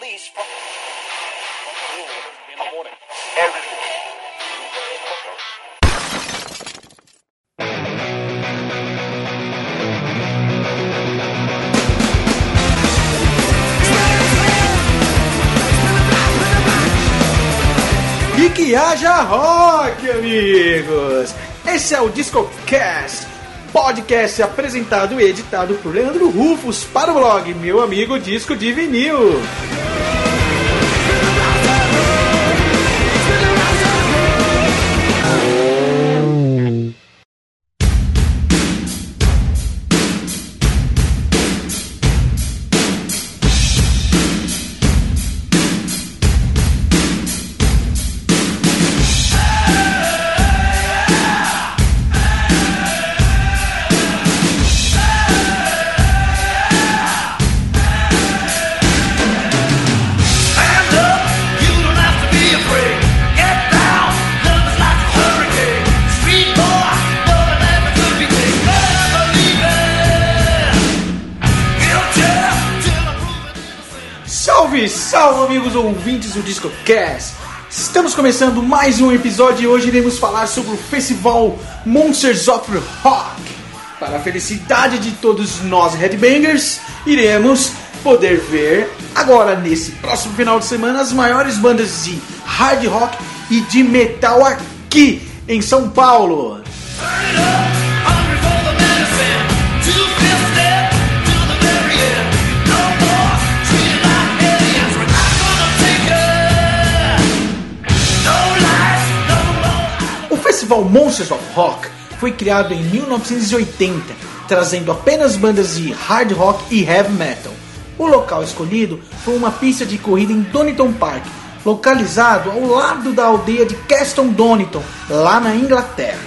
least from in the morning. E que haja rock, amigos! Esse é o DiscoCast, podcast apresentado e editado por Leandro Rufus para o blog Meu Amigo Disco de Vinil. Ouvintes do DiscoCast! Estamos começando mais um episódio e hoje iremos falar sobre o festival Monsters of Rock. Para a felicidade de todos nós headbangers, iremos poder ver agora nesse próximo final de semana as maiores bandas de hard rock e de metal aqui em São Paulo. Turn festival Monsters of Rock foi criado em 1980, trazendo apenas bandas de hard rock e heavy metal. O local escolhido foi uma pista de corrida em Donington Park, localizado ao lado da aldeia de Castle Donington, lá na Inglaterra.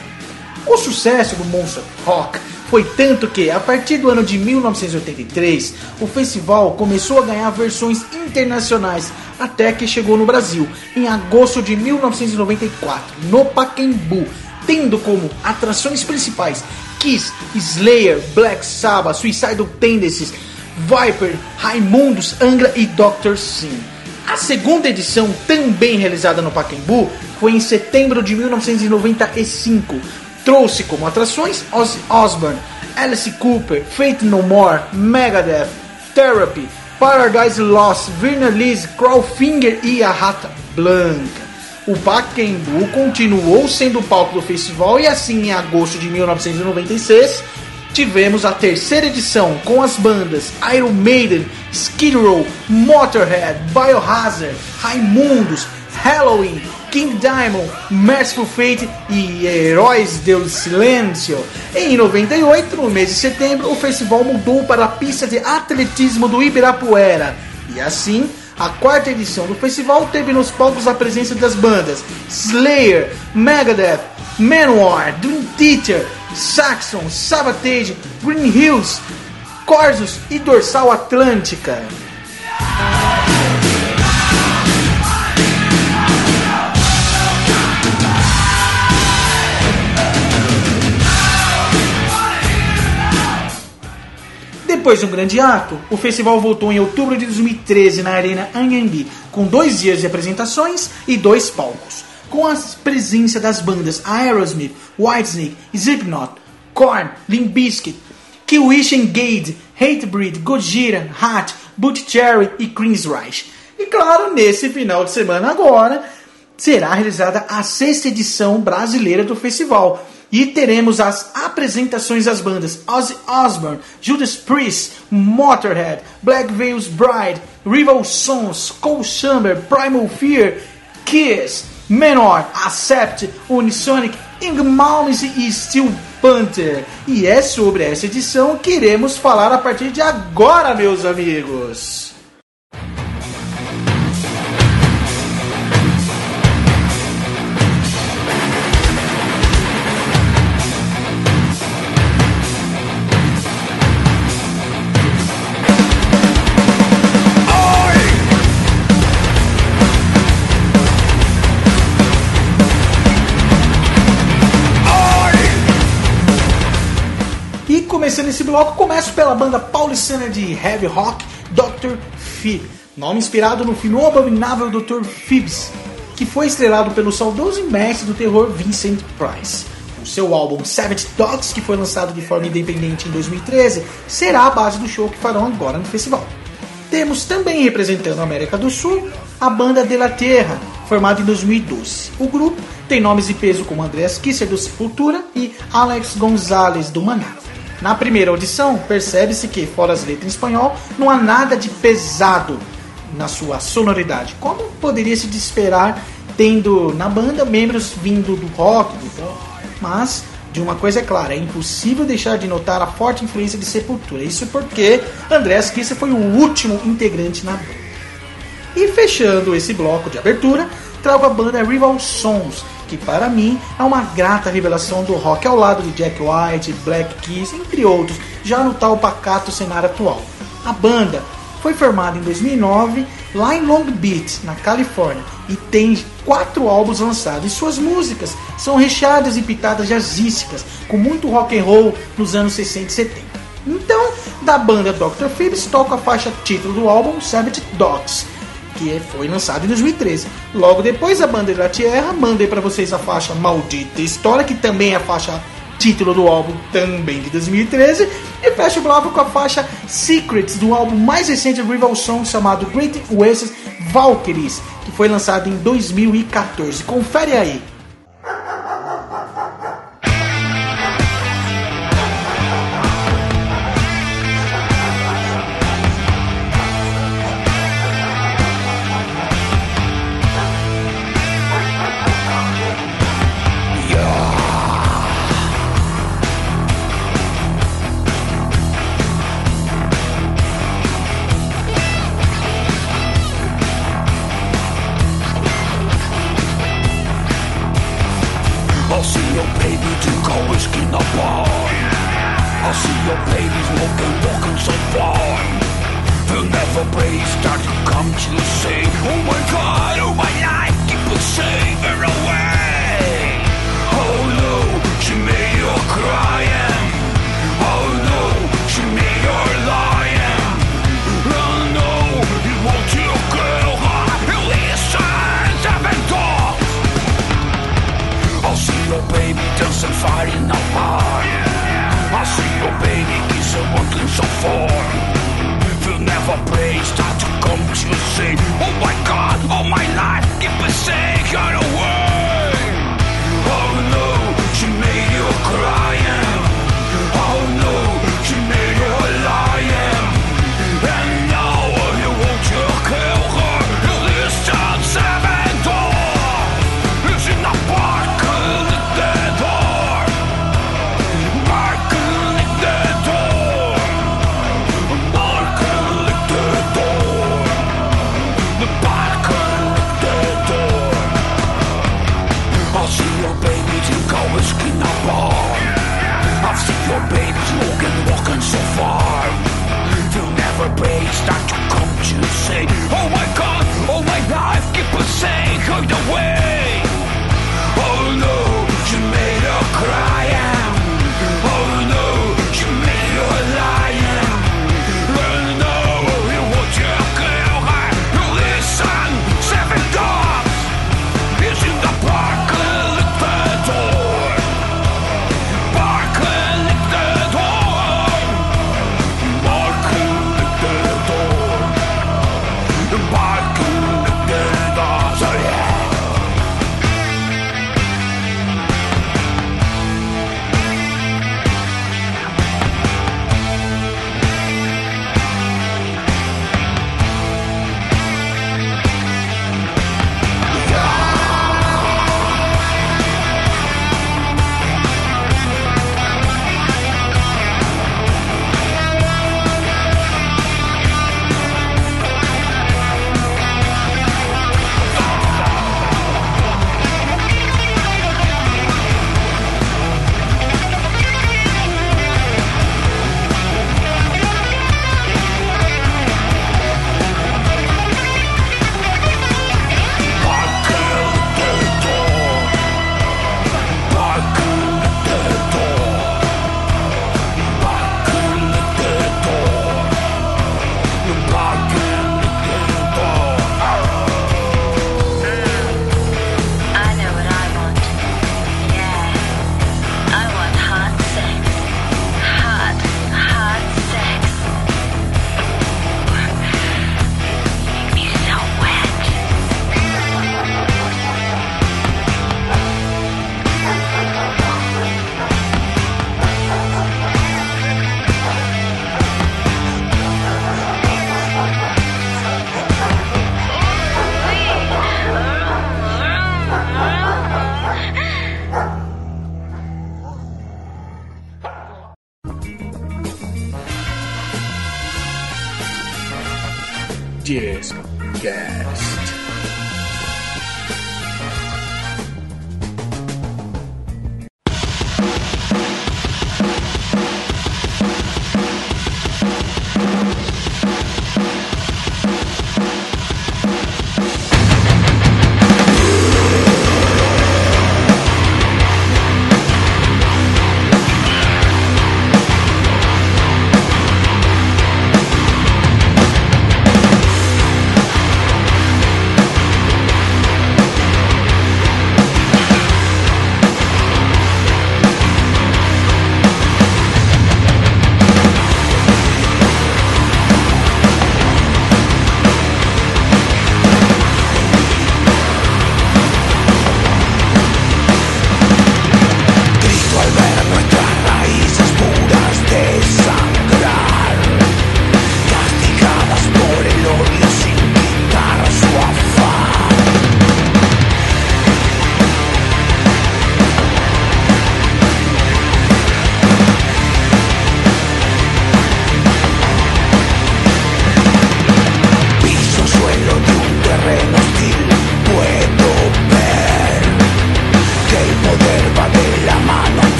O sucesso do Monster Rock foi tanto que, a partir do ano de 1983, o festival começou a ganhar versões internacionais, até que chegou no Brasil, em agosto de 1994, no Pacaembu, tendo como atrações principais Kiss, Slayer, Black Sabbath, Suicidal Tendencies, Viper, Raimundos, Angra e Dr. Sim. A segunda edição, também realizada no Pacaembu, foi em setembro de 1995. Trouxe como atrações Ozzy Osbourne, Alice Cooper, Faith No More, Megadeth, Therapy, Paradise Lost, Virna Liz, Crawfinger e a Rata Blanca. O Pacaembu continuou sendo o palco do festival e assim em agosto de 1996 tivemos a terceira edição com as bandas Iron Maiden, Skid Row, Motorhead, Biohazard, Raimundos, Halloween, King Diamond, Merciful Fate e Heróis do Silêncio. Em 98, no mês de setembro, o festival mudou para a pista de atletismo do Ibirapuera. E assim, a quarta edição do festival teve nos palcos a presença das bandas Slayer, Megadeth, Manowar, Dream Theater, Saxon, Sabotage, Green Hills, Corsos e Dorsal Atlântica. Depois de um grande ato, o festival voltou em outubro de 2013 na Arena Anhembi, com dois dias de apresentações e dois palcos, com a presença das bandas Aerosmith, Whitesnake, Slipknot, Korn, Limp Bizkit, Killwish Engage, Hatebreed, Gojira, Hat, Boot Cherry e Queensryche. E claro, nesse final de semana agora, será realizada a sexta edição brasileira do festival. E teremos as apresentações das bandas Ozzy Osbourne, Judas Priest, Motorhead, Black Veils Bride, Rival Sons, Cold Chamber, Primal Fear, Kiss, Menor, Accept, Unisonic, Ingmalnis e Steel Panther. E é sobre essa edição que iremos falar a partir de agora, meus amigos. Começando esse bloco, começo pela banda paulistana de heavy rock, Dr. Fear. nome inspirado no filme Abominável Dr. Phoebs, que foi estrelado pelo saudoso mestre do terror Vincent Price. O seu álbum Savage Dogs, que foi lançado de forma independente em 2013, será a base do show que farão agora no festival. Temos também representando a América do Sul a banda De La Terra, formada em 2012. O grupo tem nomes de peso como Andreas Kisser do Sepultura e Alex Gonzalez do Maná. Na primeira audição, percebe-se que, fora as letras em espanhol, não há nada de pesado na sua sonoridade, como poderia se esperar tendo na banda membros vindo do rock, do. Mas de uma coisa é clara, é impossível deixar de notar a forte influência de Sepultura. Isso porque Andreas Kisser foi o último integrante na banda. E fechando esse bloco de abertura, trago a banda Rival Sons, que para mim é uma grata revelação do rock ao lado de Jack White, Black Keys, entre outros, já no tal pacato cenário atual. A banda foi formada em 2009 lá em Long Beach, na Califórnia, e tem quatro álbuns lançados. E suas músicas são recheadas e pitadas jazzísticas, com muito rock and roll nos anos 60 e 70. Então, da banda Dr. Phillips toca a faixa título do álbum Savage Dogs, que foi lançado em 2013. Logo depois, a banda da Tierra manda para vocês a faixa Maldita História, que também é a faixa título do álbum também de 2013, e fecha o bloco com a faixa Secrets do álbum mais recente do Rival Song chamado Great Oasis Valkyries, que foi lançado em 2014. Confere aí.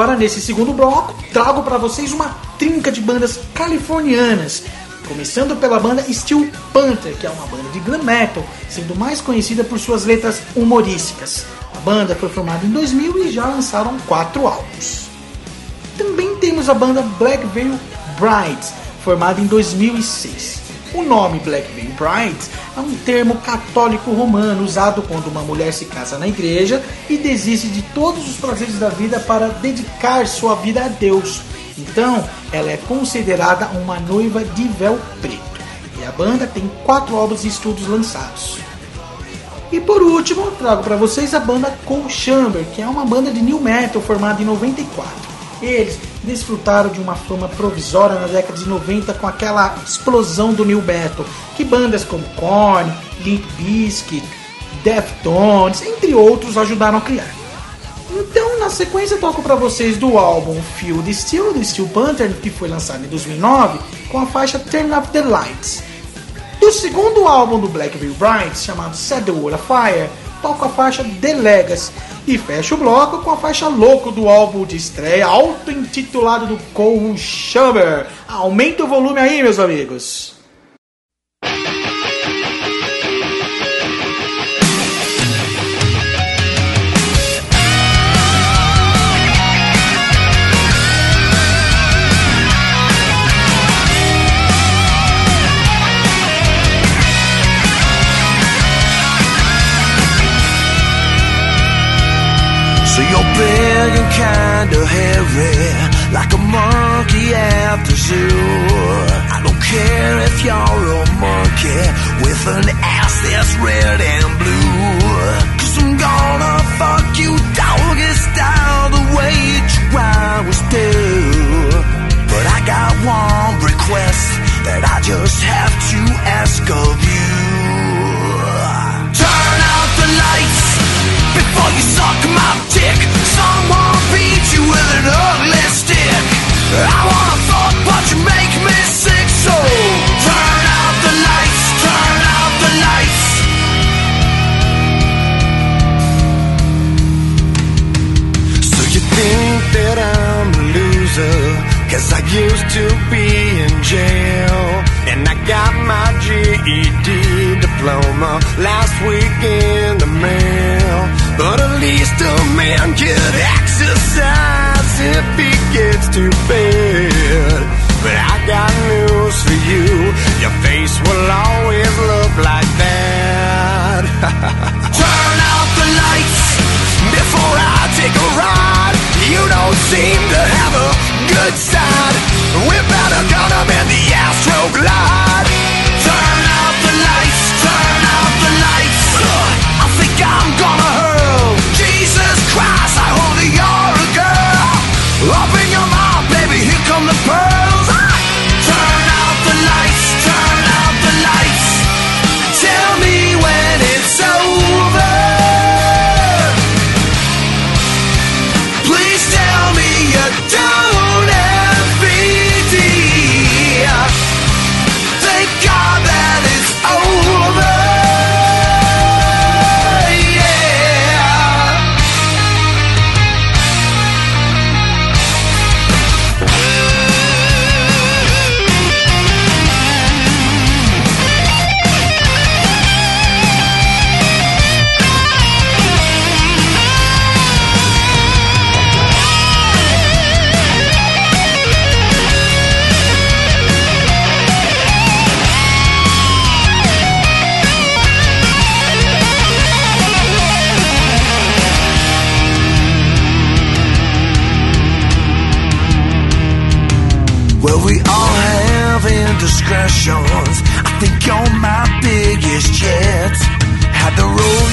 Agora, nesse segundo bloco, trago para vocês uma trinca de bandas californianas. Começando pela banda Steel Panther, que é uma banda de glam metal, sendo mais conhecida por suas letras humorísticas. A banda foi formada em 2000 e já lançaram quatro álbuns. Também temos a banda Black Veil Brides, formada em 2006. O nome Black Veil Brides é um termo católico romano usado quando uma mulher se casa na igreja e desiste de todos os prazeres da vida para dedicar sua vida a Deus. Então, ela é considerada uma noiva de véu preto. E a banda tem quatro álbuns de estudos lançados. E por último, trago para vocês a banda Cold Chamber, que é uma banda de new metal formada em 94. Eles desfrutaram de uma fama provisória na década de 90 com aquela explosão do new metal, que bandas como Korn, Limp Bizkit, Deftones, entre outros, ajudaram a criar. Então, na sequência, toco para vocês do álbum Field Steel, do Steel Panther, que foi lançado em 2009, com a faixa Turn Up the Lights. Do segundo álbum do Black Veil Brides, chamado Set the World Afire, toco a faixa The Legacy e fecho o bloco com a faixa Louco do álbum de estreia auto-intitulado do Cole Chamber. Aumenta o volume aí, meus amigos. Kinda hairy, like a monkey at the zoo. I don't care if you're a monkey with an ass that's red and blue. Cause I'm gonna fuck you doggy style the way always do. But I got one request that I just have to ask of you. Cause I used to be in jail. And I got my GED diploma last week in the mail. But at least a man can exercise if he gets too bad. But I got news for you. Your face will always look like that. Turn out the lights before I take a ride. You don't seem to have a good side. We better gun 'em in the Astro we all have indiscretions. I think you're my biggest yet. Had to roll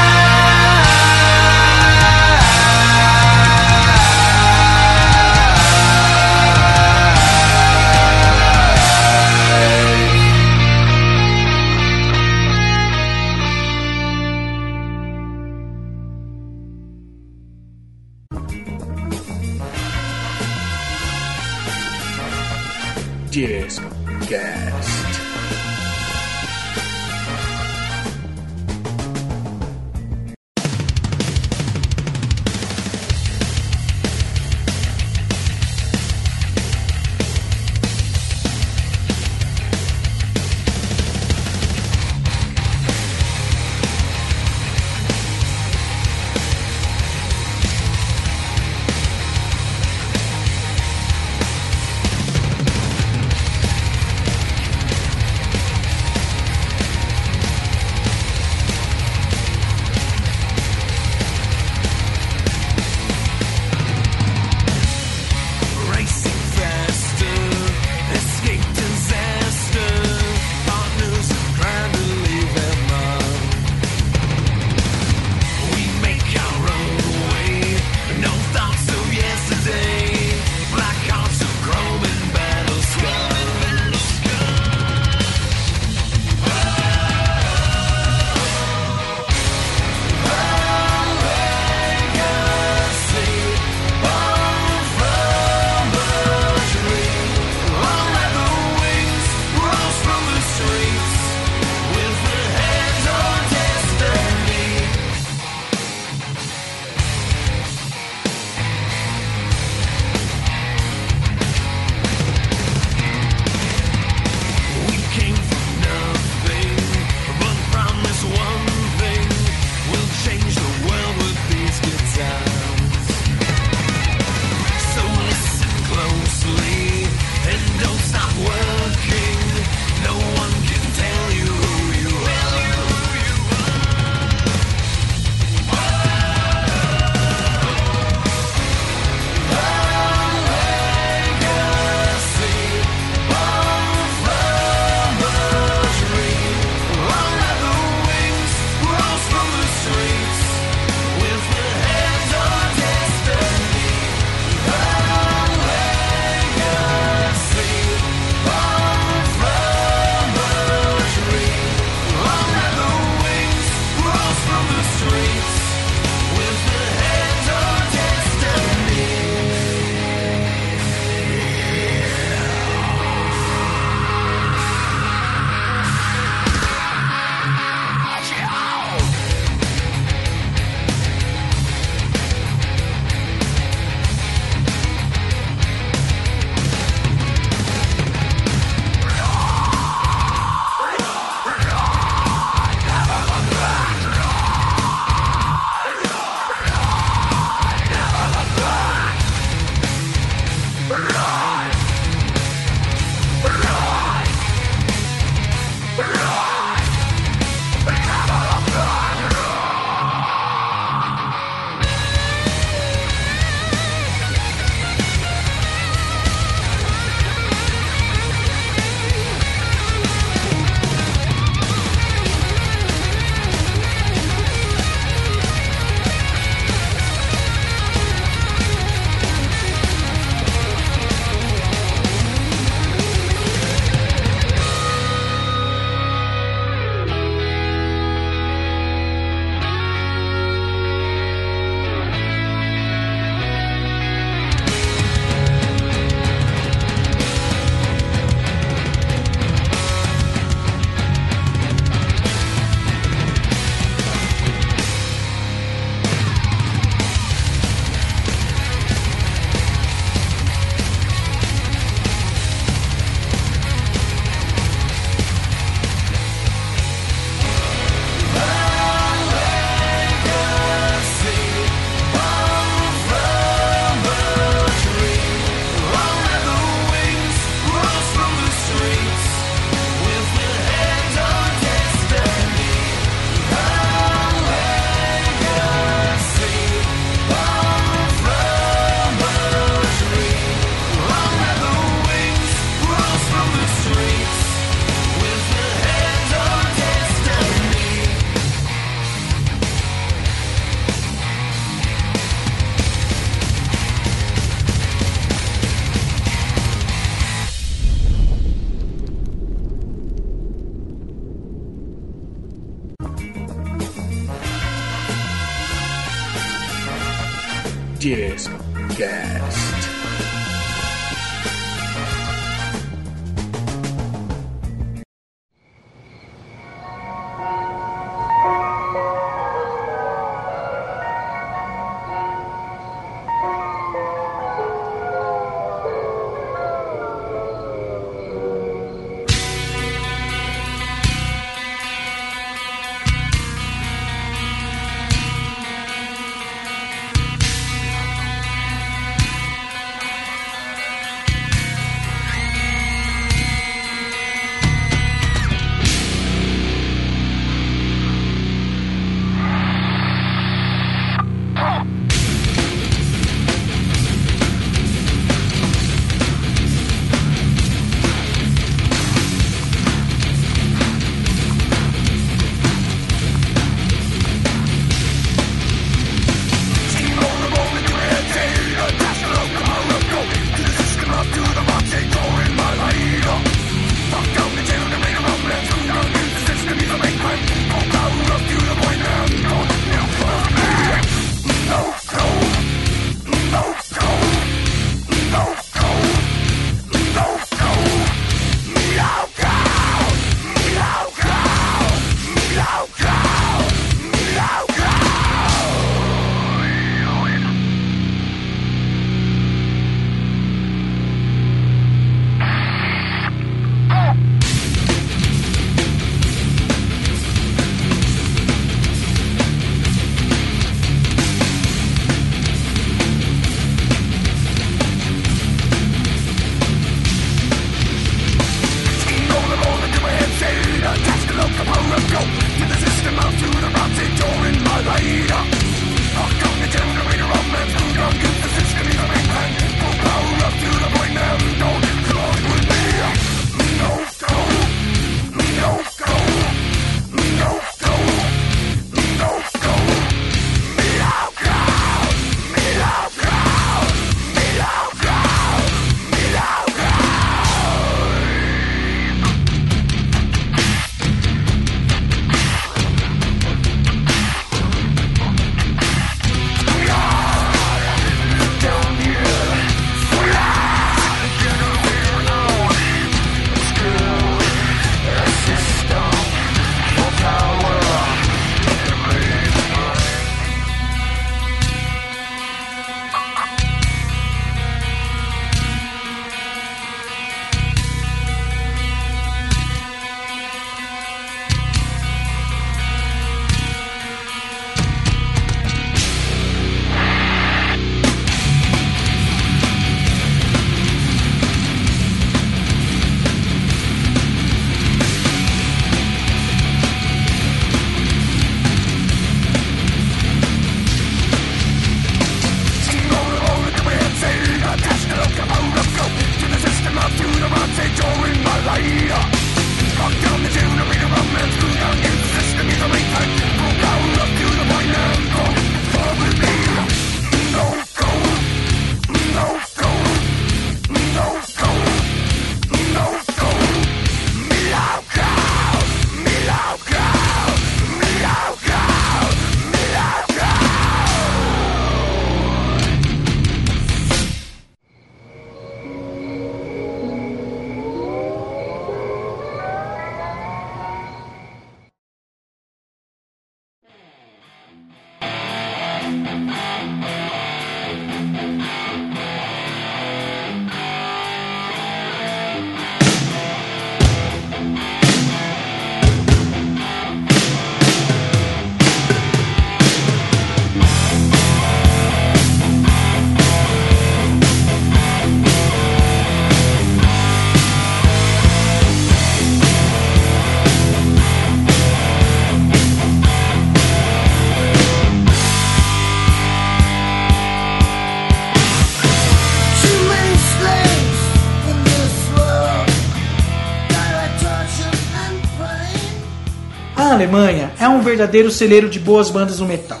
Alemanha é um verdadeiro celeiro de boas bandas no metal,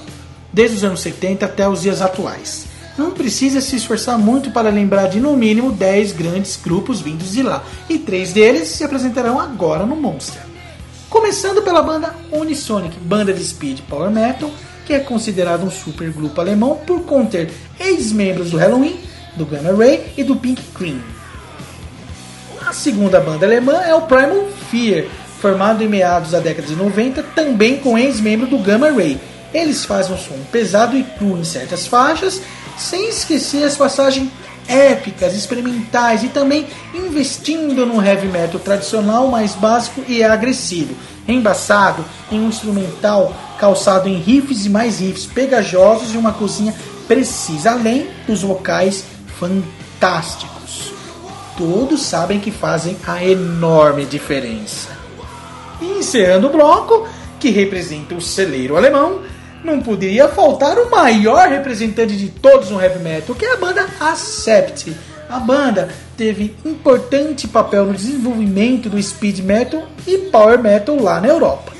desde os anos 70 até os dias atuais. Não precisa se esforçar muito para lembrar de no mínimo 10 grandes grupos vindos de lá, e três deles se apresentarão agora no Monster. Começando pela banda Unisonic, banda de speed power metal, que é considerado um supergrupo alemão por conter ex-membros do Halloween, do Gamma Ray e do Pink Cream. A segunda banda alemã é o Primal Fear, formado em meados da década de 90, também com ex-membro do Gamma Ray. Eles fazem um som pesado e cru em certas faixas, sem esquecer as passagens épicas, experimentais e também investindo no heavy metal tradicional mais básico e agressivo, embaçado em um instrumental calçado em riffs e mais riffs pegajosos e uma cozinha precisa, além dos vocais fantásticos. Todos sabem que fazem a enorme diferença. E encerrando o bloco, que representa o celeiro alemão, não poderia faltar o maior representante de todos no heavy metal, que é a banda Accept. A banda teve importante papel no desenvolvimento do speed metal e power metal lá na Europa.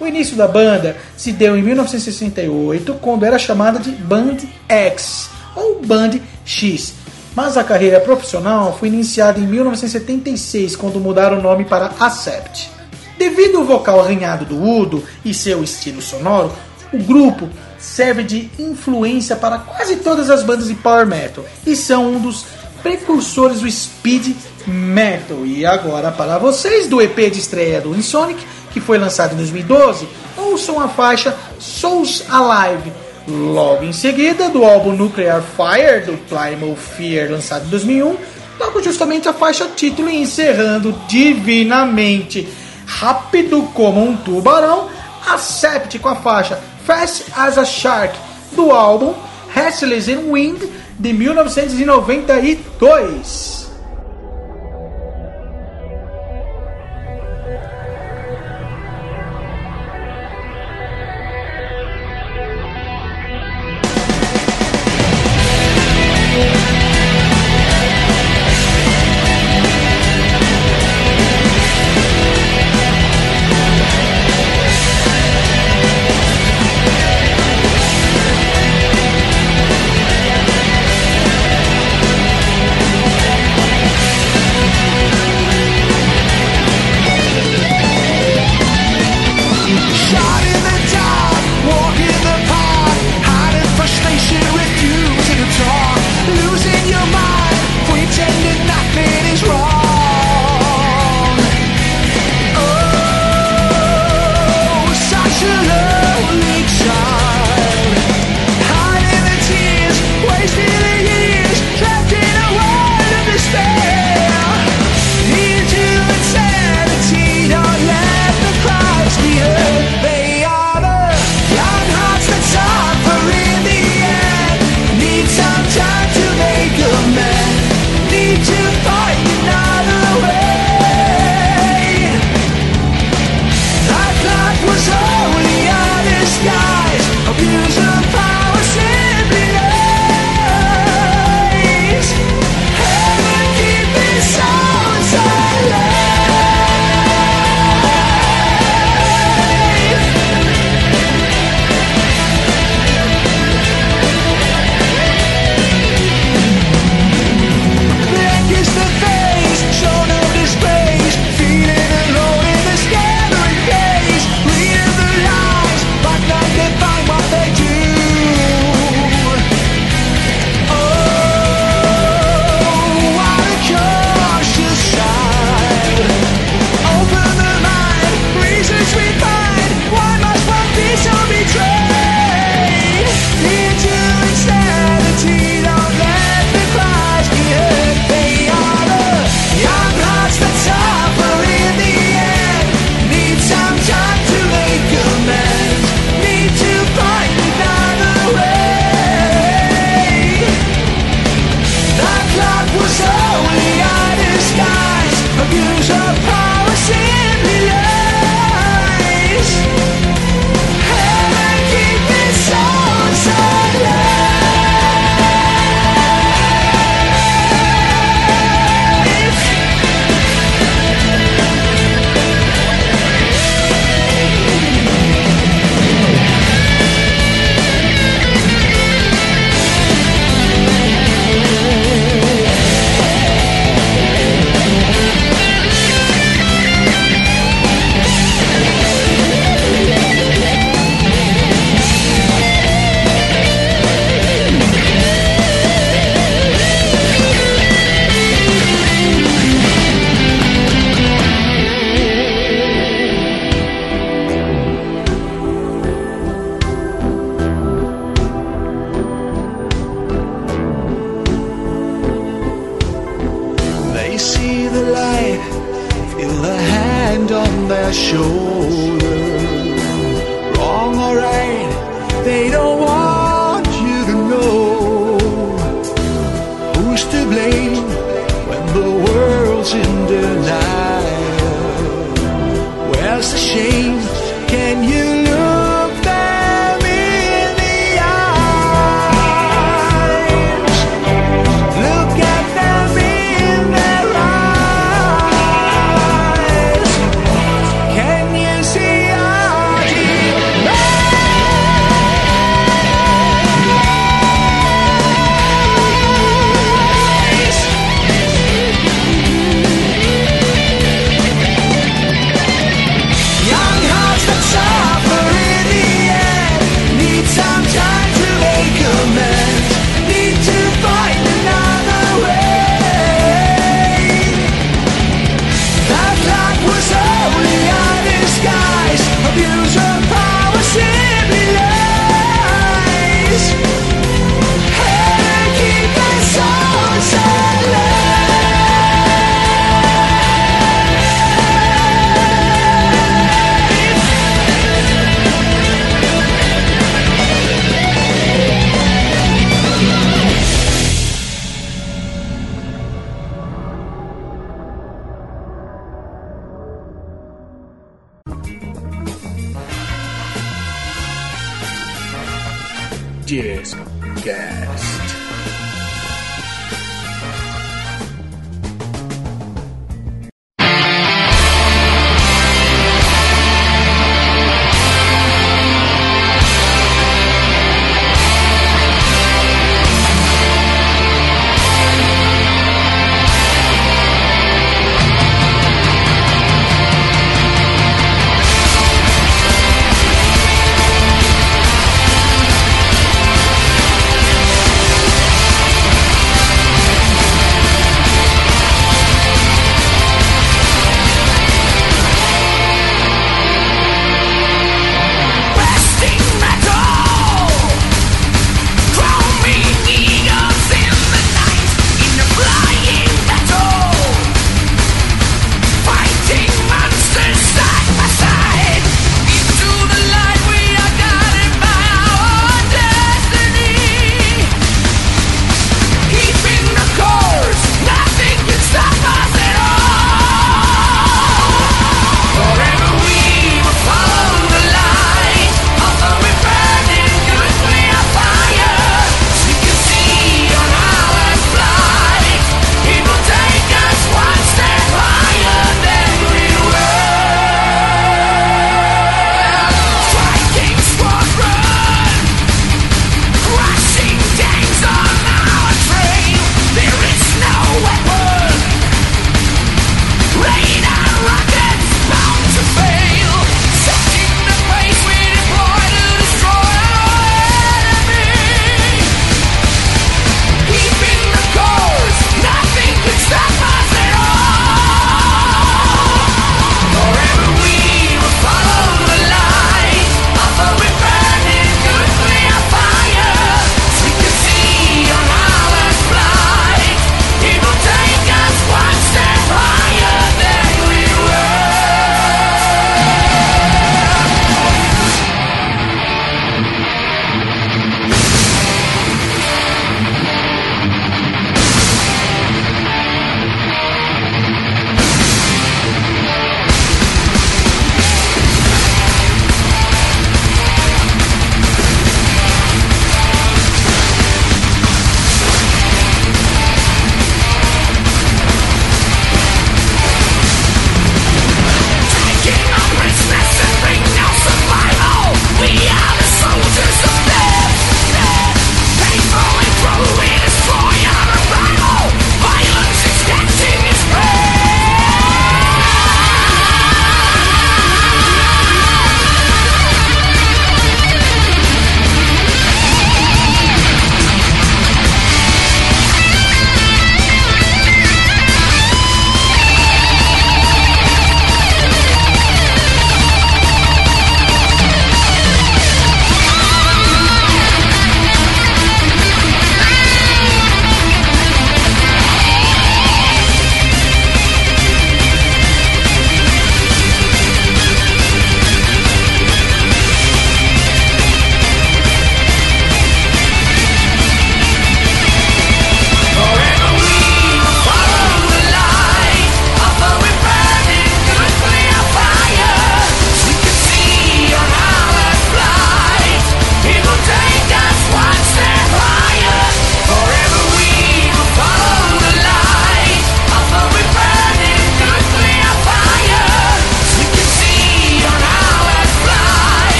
O início da banda se deu em 1968, quando era chamada de Band X ou Band X, mas a carreira profissional foi iniciada em 1976, quando mudaram o nome para Accept. Devido ao vocal arranhado do Udo e seu estilo sonoro, o grupo serve de influência para quase todas as bandas de power metal e são um dos precursores do speed metal. E agora para vocês do EP de estreia do Insonic, que foi lançado em 2012, ouçam a faixa Souls Alive. Logo em seguida, do álbum Nuclear Fire, do Primal Fear, lançado em 2001, toco justamente a faixa título e encerrando divinamente, rápido como um tubarão, Accept com a faixa Fast as a Shark, do álbum Restless in Wind, de 1992.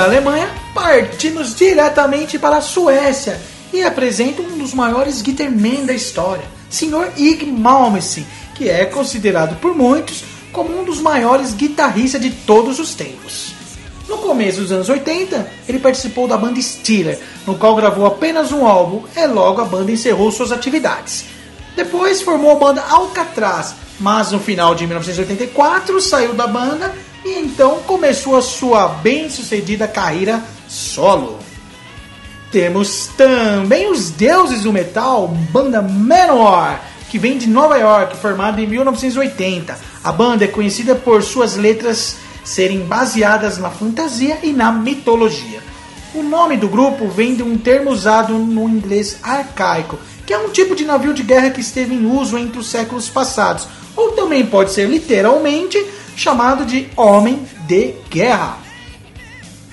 da Alemanha, partimos diretamente para a Suécia e apresenta um dos maiores guitarmen da história, Sr. Ig Malmsteen, que é considerado por muitos como um dos maiores guitarristas de todos os tempos. No começo dos anos 80, ele participou da banda Steeler, no qual gravou apenas um álbum e logo a banda encerrou suas atividades. Depois formou a banda Alcatraz, mas no final de 1984 saiu da banda e então começou a sua bem-sucedida carreira solo. Temos também os deuses do metal, banda menor que vem de Nova York, formada em 1980. A banda é conhecida por suas letras serem baseadas na fantasia e na mitologia. O nome do grupo vem de um termo usado no inglês arcaico, que é um tipo de navio de guerra que esteve em uso entre os séculos passados, ou também pode ser literalmente chamado de homem de guerra.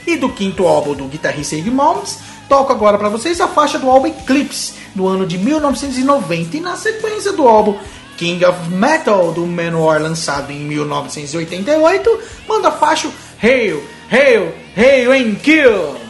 E do quinto álbum do guitarrista Iggy Malmsteen, toco agora para vocês a faixa do álbum Eclipse, do ano de 1990, e na sequência do álbum King of Metal, do Manowar, lançado em 1988, manda a faixa Hail, Hail, Hail and Kill!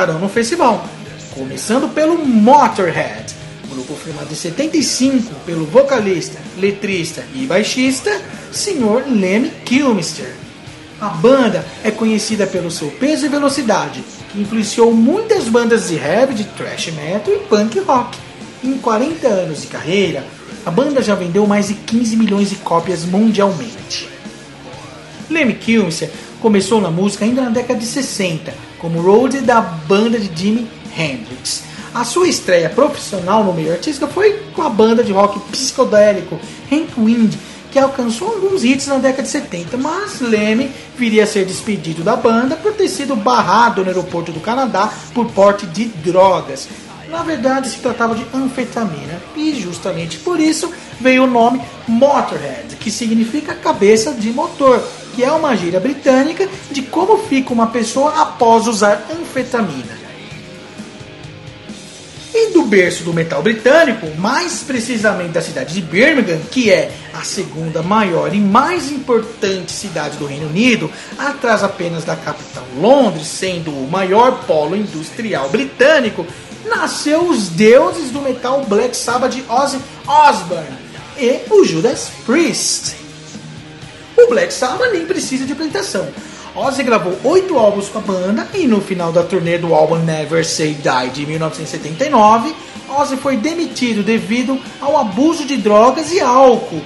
Tocarão no festival. Começando pelo Motorhead, grupo formado em 75 pelo vocalista, letrista e baixista, Sr. Lemmy Kilmister. A banda é conhecida pelo seu peso e velocidade, que influenciou muitas bandas de heavy, de thrash metal e punk rock. Em 40 anos de carreira, a banda já vendeu mais de 15 milhões de cópias mundialmente. Lemmy Kilmister começou na música ainda na década de 60, como roadie da banda de Jimi Hendrix. A sua estreia profissional no meio artístico foi com a banda de rock psicodélico Hank Wind, que alcançou alguns hits na década de 70, mas Lemmy viria a ser despedido da banda por ter sido barrado no aeroporto do Canadá por porte de drogas. Na verdade, se tratava de anfetamina, e justamente por isso veio o nome Motorhead, que significa cabeça de motor, que é uma gíria britânica de como fica uma pessoa após usar anfetamina. E do berço do metal britânico, mais precisamente da cidade de Birmingham, que é a segunda maior e mais importante cidade do Reino Unido, atrás apenas da capital Londres, sendo o maior polo industrial britânico, nasceu os deuses do metal Black Sabbath de Ozzy Osbourne e o Judas Priest. O Black Sabbath nem precisa de apresentação. Ozzy gravou oito álbuns com a banda e no final da turnê do álbum Never Say Die de 1979, Ozzy foi demitido devido ao abuso de drogas e álcool.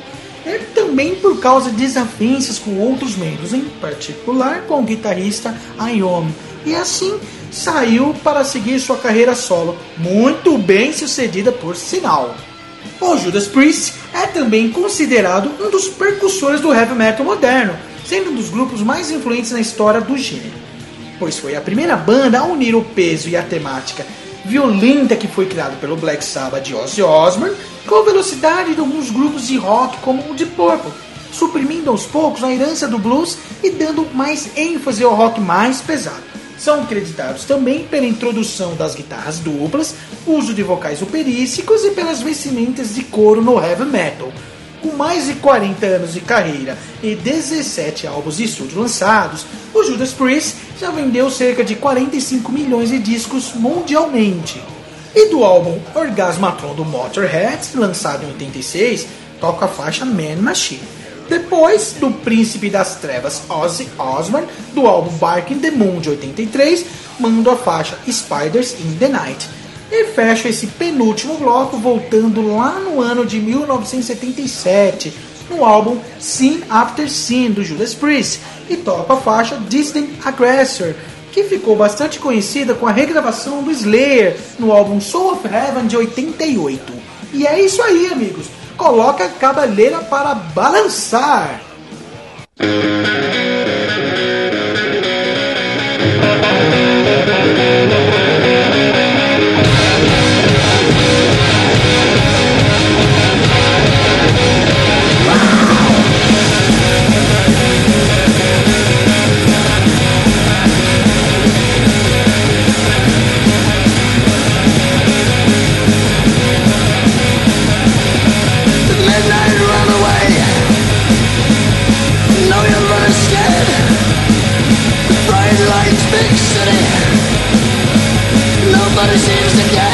E também por causa de desavenças com outros membros, em particular com o guitarrista Iommi. E assim saiu para seguir sua carreira solo, muito bem sucedida por sinal. O Judas Priest é também considerado um dos percussores do heavy metal moderno, sendo um dos grupos mais influentes na história do gênero, pois foi a primeira banda a unir o peso e a temática violenta que foi criado pelo Black Sabbath de Ozzy Osbourne com a velocidade de alguns grupos de rock como o de Purple, suprimindo aos poucos a herança do blues e dando mais ênfase ao rock mais pesado. São creditados também pela introdução das guitarras duplas, uso de vocais operísticos e pelas vestimentas de couro no heavy metal. Com mais de 40 anos de carreira e 17 álbuns de estúdio lançados, o Judas Priest já vendeu cerca de 45 milhões de discos mundialmente. E do álbum Orgasmatron do Motorhead, lançado em 86, toca a faixa Man Machine. Depois, do Príncipe das Trevas Ozzy Osbourne, do álbum Barking the Moon de 83, mando a faixa Spiders in the Night. E fecho esse penúltimo bloco voltando lá no ano de 1977, no álbum Sin After Sin do Judas Priest, e toca a faixa Distant Aggressor, que ficou bastante conhecida com a regravação do Slayer no álbum Soul of Heaven de 88. E é isso aí, amigos. Coloca a cabeleira para balançar. water seems to get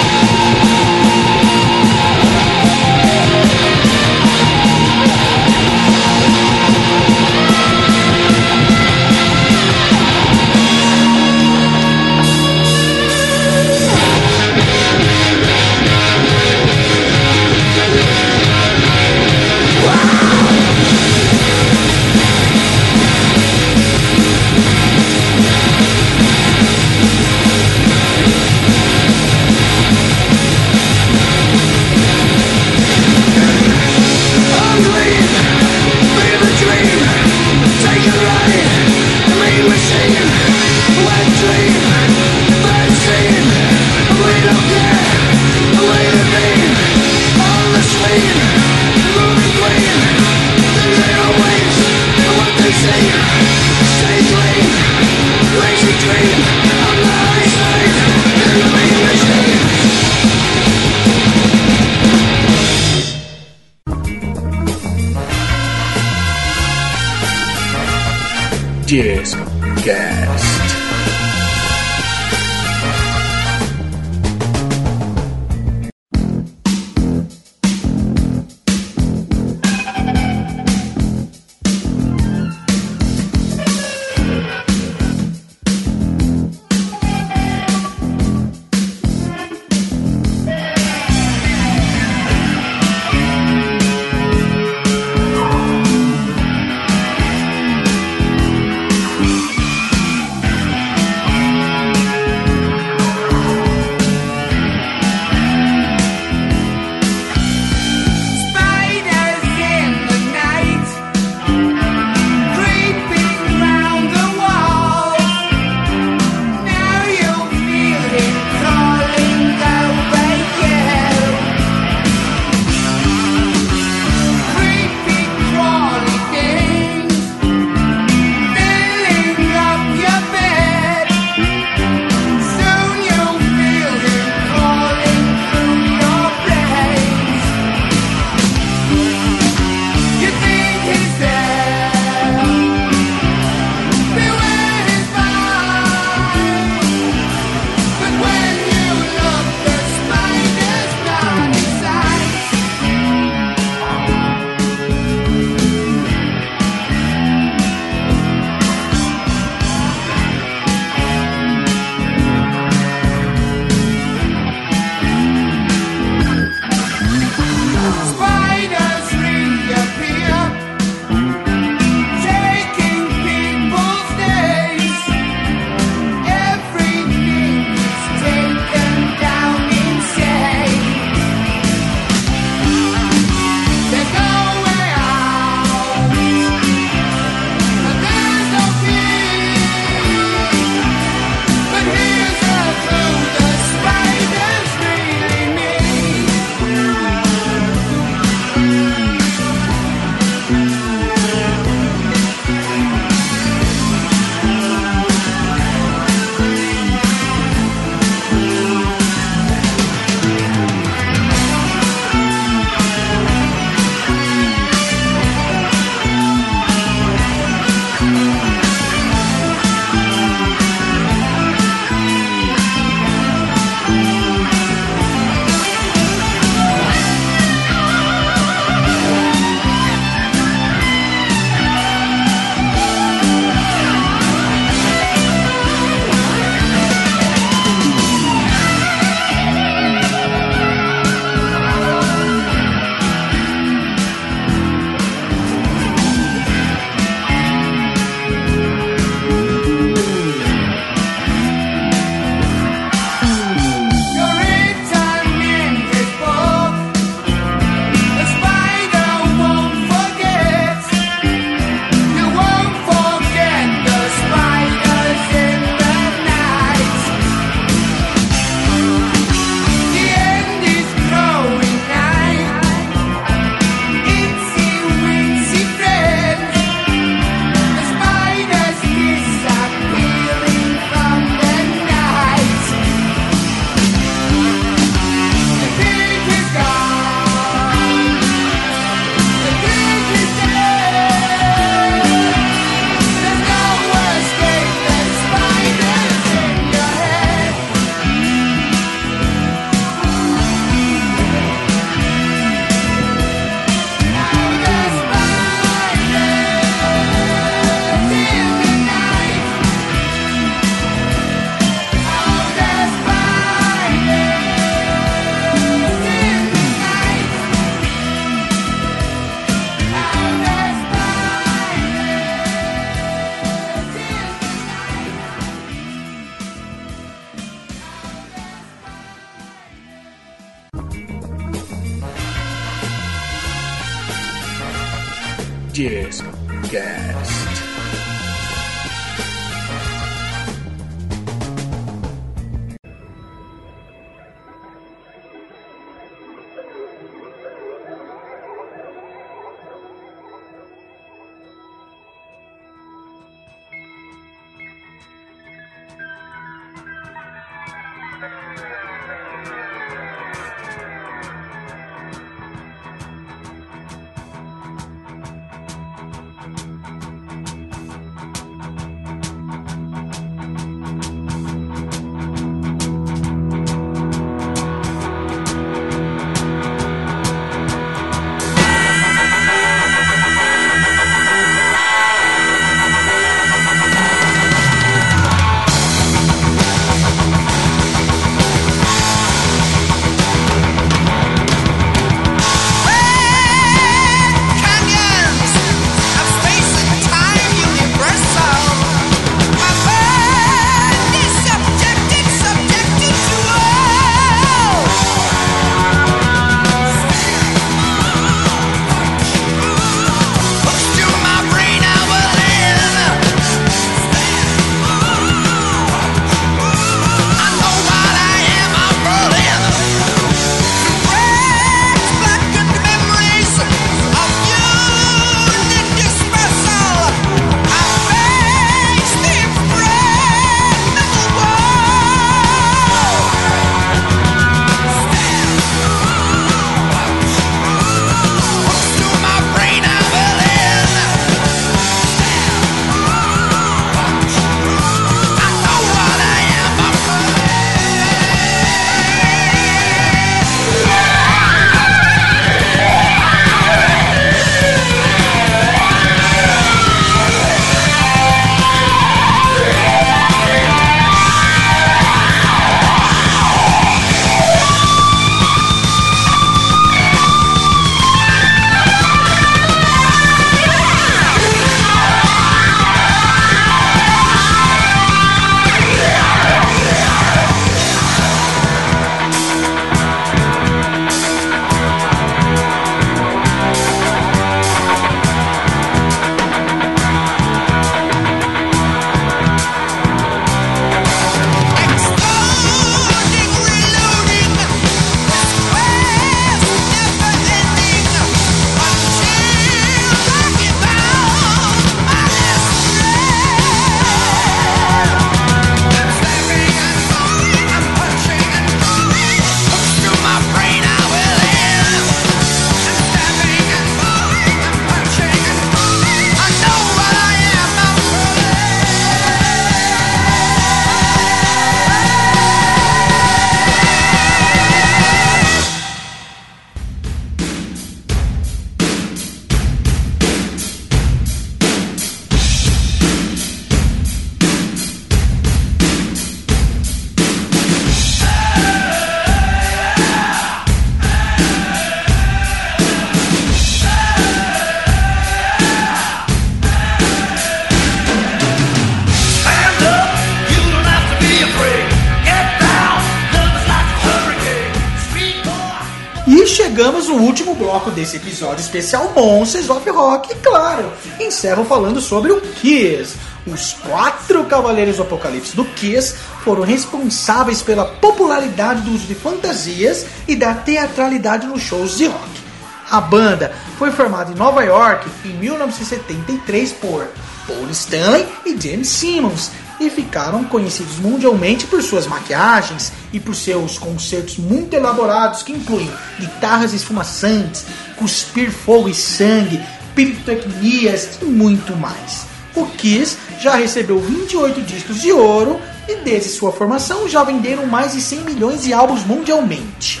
último bloco desse episódio especial Monsters of Rock. E claro, encerro falando sobre o Kiss. Os quatro Cavaleiros do Apocalipse do Kiss foram responsáveis pela popularidade do uso de fantasias e da teatralidade nos shows de rock. A banda foi formada em Nova York em 1973 por Paul Stanley e James Simmons e ficaram conhecidos mundialmente por suas maquiagens e por seus concertos muito elaborados que incluem guitarras esfumaçantes, cuspir fogo e sangue, pirotecnias e muito mais. O Kiss já recebeu 28 discos de ouro e desde sua formação já venderam mais de 100 milhões de álbuns mundialmente.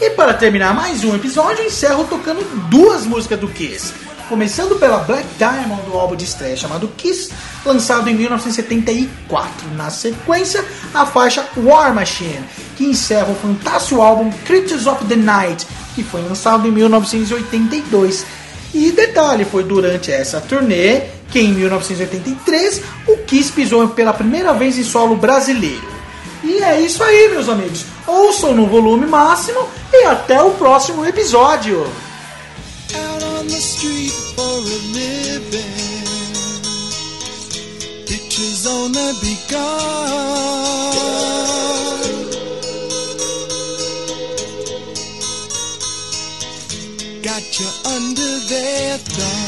E para terminar mais um episódio, encerro tocando duas músicas do Kiss. Começando pela Black Diamond do álbum de estreia chamado Kiss, lançado em 1974. Na sequência, a faixa War Machine, que encerra o fantástico álbum Creatures of the Night, que foi lançado em 1982. E detalhe, foi durante essa turnê que em 1983 o Kiss pisou pela primeira vez em solo brasileiro. E é isso aí, meus amigos. Ouçam no volume máximo e até o próximo episódio. On the street for a living. Pictures on the begun. Got you under their thumb.